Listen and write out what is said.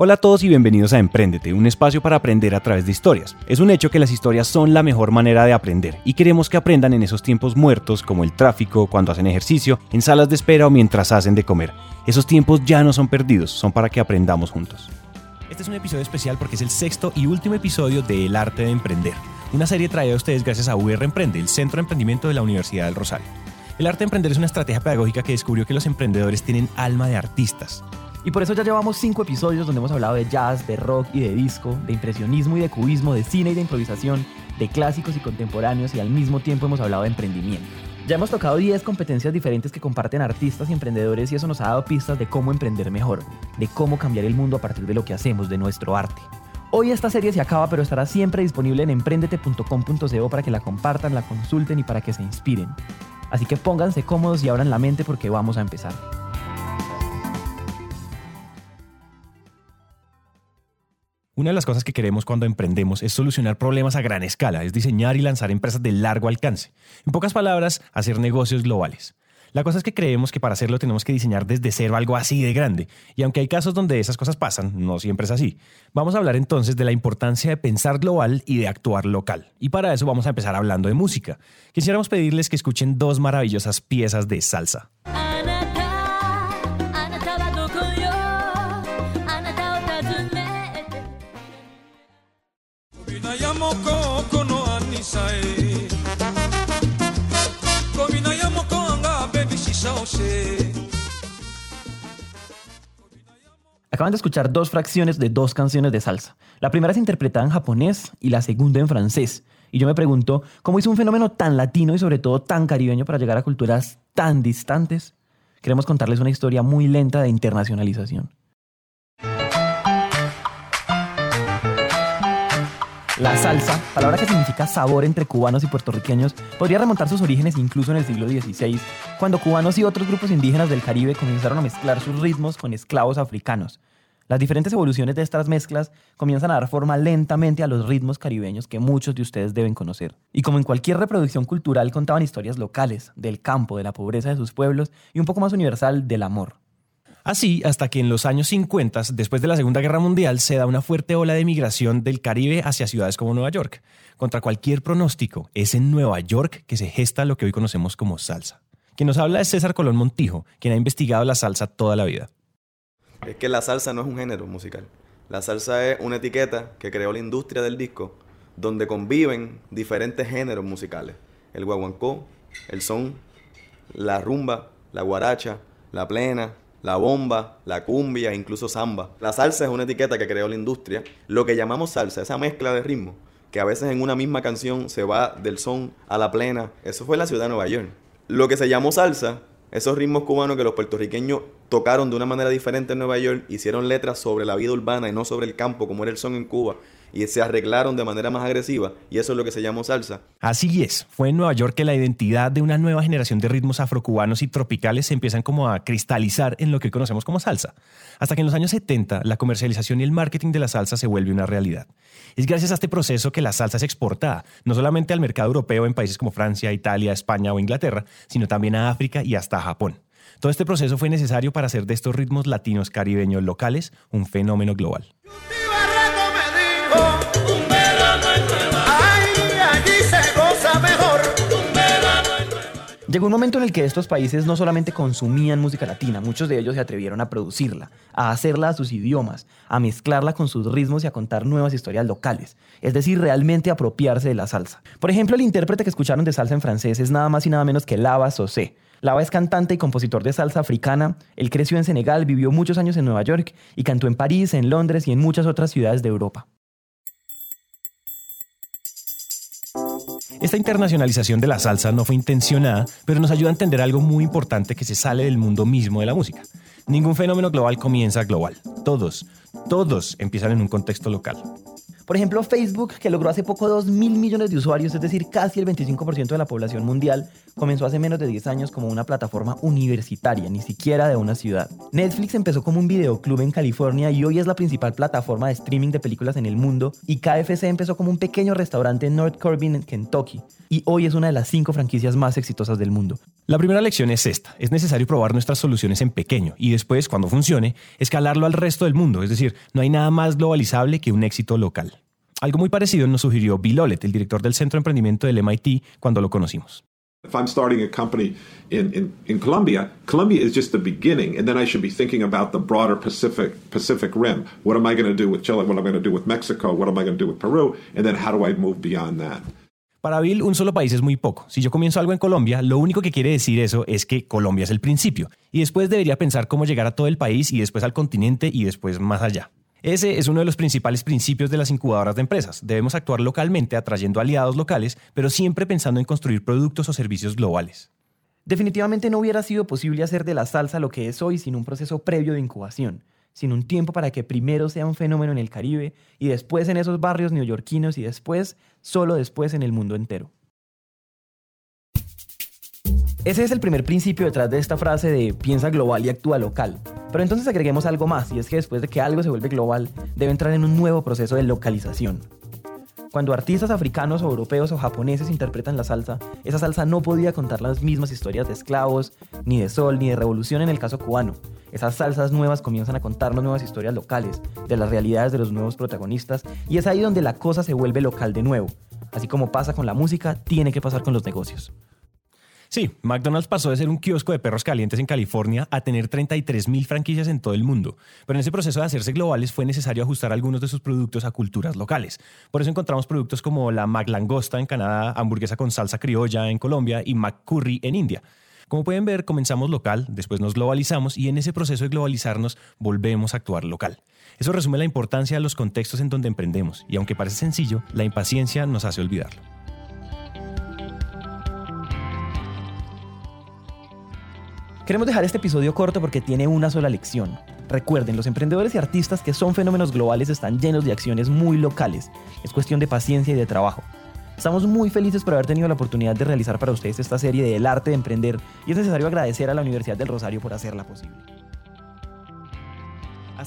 Hola a todos y bienvenidos a Emprendete, un espacio para aprender a través de historias. Es un hecho que las historias son la mejor manera de aprender y queremos que aprendan en esos tiempos muertos como el tráfico, cuando hacen ejercicio, en salas de espera o mientras hacen de comer. Esos tiempos ya no son perdidos, son para que aprendamos juntos. Este es un episodio especial porque es el sexto y último episodio de El arte de emprender, una serie traída a ustedes gracias a VR Emprende, el Centro de Emprendimiento de la Universidad del Rosario. El arte de emprender es una estrategia pedagógica que descubrió que los emprendedores tienen alma de artistas y por eso ya llevamos cinco episodios donde hemos hablado de jazz, de rock y de disco, de impresionismo y de cubismo, de cine y de improvisación, de clásicos y contemporáneos y al mismo tiempo hemos hablado de emprendimiento. Ya hemos tocado 10 competencias diferentes que comparten artistas y emprendedores y eso nos ha dado pistas de cómo emprender mejor, de cómo cambiar el mundo a partir de lo que hacemos, de nuestro arte. Hoy esta serie se acaba, pero estará siempre disponible en emprendete.com.co para que la compartan, la consulten y para que se inspiren. Así que pónganse cómodos y abran la mente porque vamos a empezar. Una de las cosas que queremos cuando emprendemos es solucionar problemas a gran escala, es diseñar y lanzar empresas de largo alcance. En pocas palabras, hacer negocios globales. La cosa es que creemos que para hacerlo tenemos que diseñar desde cero algo así de grande, y aunque hay casos donde esas cosas pasan, no siempre es así. Vamos a hablar entonces de la importancia de pensar global y de actuar local. Y para eso vamos a empezar hablando de música. Quisiéramos pedirles que escuchen dos maravillosas piezas de salsa. Acaban de escuchar dos fracciones de dos canciones de salsa. La primera es interpretada en japonés y la segunda en francés. Y yo me pregunto, ¿cómo hizo un fenómeno tan latino y sobre todo tan caribeño para llegar a culturas tan distantes? Queremos contarles una historia muy lenta de internacionalización. La salsa, palabra que significa sabor entre cubanos y puertorriqueños, podría remontar sus orígenes incluso en el siglo XVI, cuando cubanos y otros grupos indígenas del Caribe comenzaron a mezclar sus ritmos con esclavos africanos. Las diferentes evoluciones de estas mezclas comienzan a dar forma lentamente a los ritmos caribeños que muchos de ustedes deben conocer. Y como en cualquier reproducción cultural contaban historias locales, del campo, de la pobreza de sus pueblos y un poco más universal del amor. Así, hasta que en los años 50, después de la Segunda Guerra Mundial, se da una fuerte ola de migración del Caribe hacia ciudades como Nueva York. Contra cualquier pronóstico, es en Nueva York que se gesta lo que hoy conocemos como salsa. Quien nos habla es César Colón Montijo, quien ha investigado la salsa toda la vida. Es que la salsa no es un género musical. La salsa es una etiqueta que creó la industria del disco, donde conviven diferentes géneros musicales. El guaguancó, el son, la rumba, la guaracha, la plena, la bomba, la cumbia, incluso samba. La salsa es una etiqueta que creó la industria. Lo que llamamos salsa, esa mezcla de ritmos, que a veces en una misma canción se va del son a la plena, eso fue la ciudad de Nueva York. Lo que se llamó salsa, esos ritmos cubanos que los puertorriqueños tocaron de una manera diferente en Nueva York, hicieron letras sobre la vida urbana y no sobre el campo, como era el son en Cuba y se arreglaron de manera más agresiva y eso es lo que se llamó salsa. Así es, fue en Nueva York que la identidad de una nueva generación de ritmos afrocubanos y tropicales se empiezan como a cristalizar en lo que conocemos como salsa. Hasta que en los años 70 la comercialización y el marketing de la salsa se vuelve una realidad. Es gracias a este proceso que la salsa es exportada, no solamente al mercado europeo en países como Francia, Italia, España o Inglaterra, sino también a África y hasta Japón. Todo este proceso fue necesario para hacer de estos ritmos latinos caribeños locales un fenómeno global. Llegó un momento en el que estos países no solamente consumían música latina, muchos de ellos se atrevieron a producirla, a hacerla a sus idiomas, a mezclarla con sus ritmos y a contar nuevas historias locales, es decir, realmente apropiarse de la salsa. Por ejemplo, el intérprete que escucharon de salsa en francés es nada más y nada menos que Lava Sosé. Lava es cantante y compositor de salsa africana, él creció en Senegal, vivió muchos años en Nueva York y cantó en París, en Londres y en muchas otras ciudades de Europa. Esta internacionalización de la salsa no fue intencionada, pero nos ayuda a entender algo muy importante que se sale del mundo mismo de la música. Ningún fenómeno global comienza global. Todos, todos empiezan en un contexto local. Por ejemplo, Facebook, que logró hace poco 2 mil millones de usuarios, es decir, casi el 25% de la población mundial, comenzó hace menos de 10 años como una plataforma universitaria, ni siquiera de una ciudad. Netflix empezó como un videoclub en California y hoy es la principal plataforma de streaming de películas en el mundo, y KFC empezó como un pequeño restaurante en North Corbin, en Kentucky, y hoy es una de las cinco franquicias más exitosas del mundo. La primera lección es esta, es necesario probar nuestras soluciones en pequeño y después, cuando funcione, escalarlo al resto del mundo, es decir, no hay nada más globalizable que un éxito local. Algo muy parecido nos sugirió Bill Olet, el director del Centro de Emprendimiento del MIT, cuando lo conocimos. If I'm starting a company in, in, in Colombia, Colombia is just the beginning, and then I should be thinking about the broader Pacific Pacific Rim. What am I going to do with Chile? What am I going to do with Mexico? What am I going to do with Peru? And then how do I move beyond that? Para Bill, un solo país es muy poco. Si yo comienzo algo en Colombia, lo único que quiere decir eso es que Colombia es el principio. Y después debería pensar cómo llegar a todo el país y después al continente y después más allá. Ese es uno de los principales principios de las incubadoras de empresas. Debemos actuar localmente atrayendo aliados locales, pero siempre pensando en construir productos o servicios globales. Definitivamente no hubiera sido posible hacer de la salsa lo que es hoy sin un proceso previo de incubación, sin un tiempo para que primero sea un fenómeno en el Caribe y después en esos barrios neoyorquinos y después, solo después en el mundo entero. Ese es el primer principio detrás de esta frase de piensa global y actúa local. Pero entonces agreguemos algo más, y es que después de que algo se vuelve global, debe entrar en un nuevo proceso de localización. Cuando artistas africanos europeos o japoneses interpretan la salsa, esa salsa no podía contar las mismas historias de esclavos, ni de sol, ni de revolución en el caso cubano. Esas salsas nuevas comienzan a contarnos nuevas historias locales, de las realidades de los nuevos protagonistas, y es ahí donde la cosa se vuelve local de nuevo. Así como pasa con la música, tiene que pasar con los negocios. Sí, McDonald's pasó de ser un kiosco de perros calientes en California a tener 33 mil franquicias en todo el mundo. Pero en ese proceso de hacerse globales fue necesario ajustar algunos de sus productos a culturas locales. Por eso encontramos productos como la McLangosta en Canadá, hamburguesa con salsa criolla en Colombia y McCurry en India. Como pueden ver, comenzamos local, después nos globalizamos y en ese proceso de globalizarnos volvemos a actuar local. Eso resume la importancia de los contextos en donde emprendemos y aunque parece sencillo, la impaciencia nos hace olvidarlo. Queremos dejar este episodio corto porque tiene una sola lección. Recuerden, los emprendedores y artistas que son fenómenos globales están llenos de acciones muy locales. Es cuestión de paciencia y de trabajo. Estamos muy felices por haber tenido la oportunidad de realizar para ustedes esta serie de El arte de emprender y es necesario agradecer a la Universidad del Rosario por hacerla posible.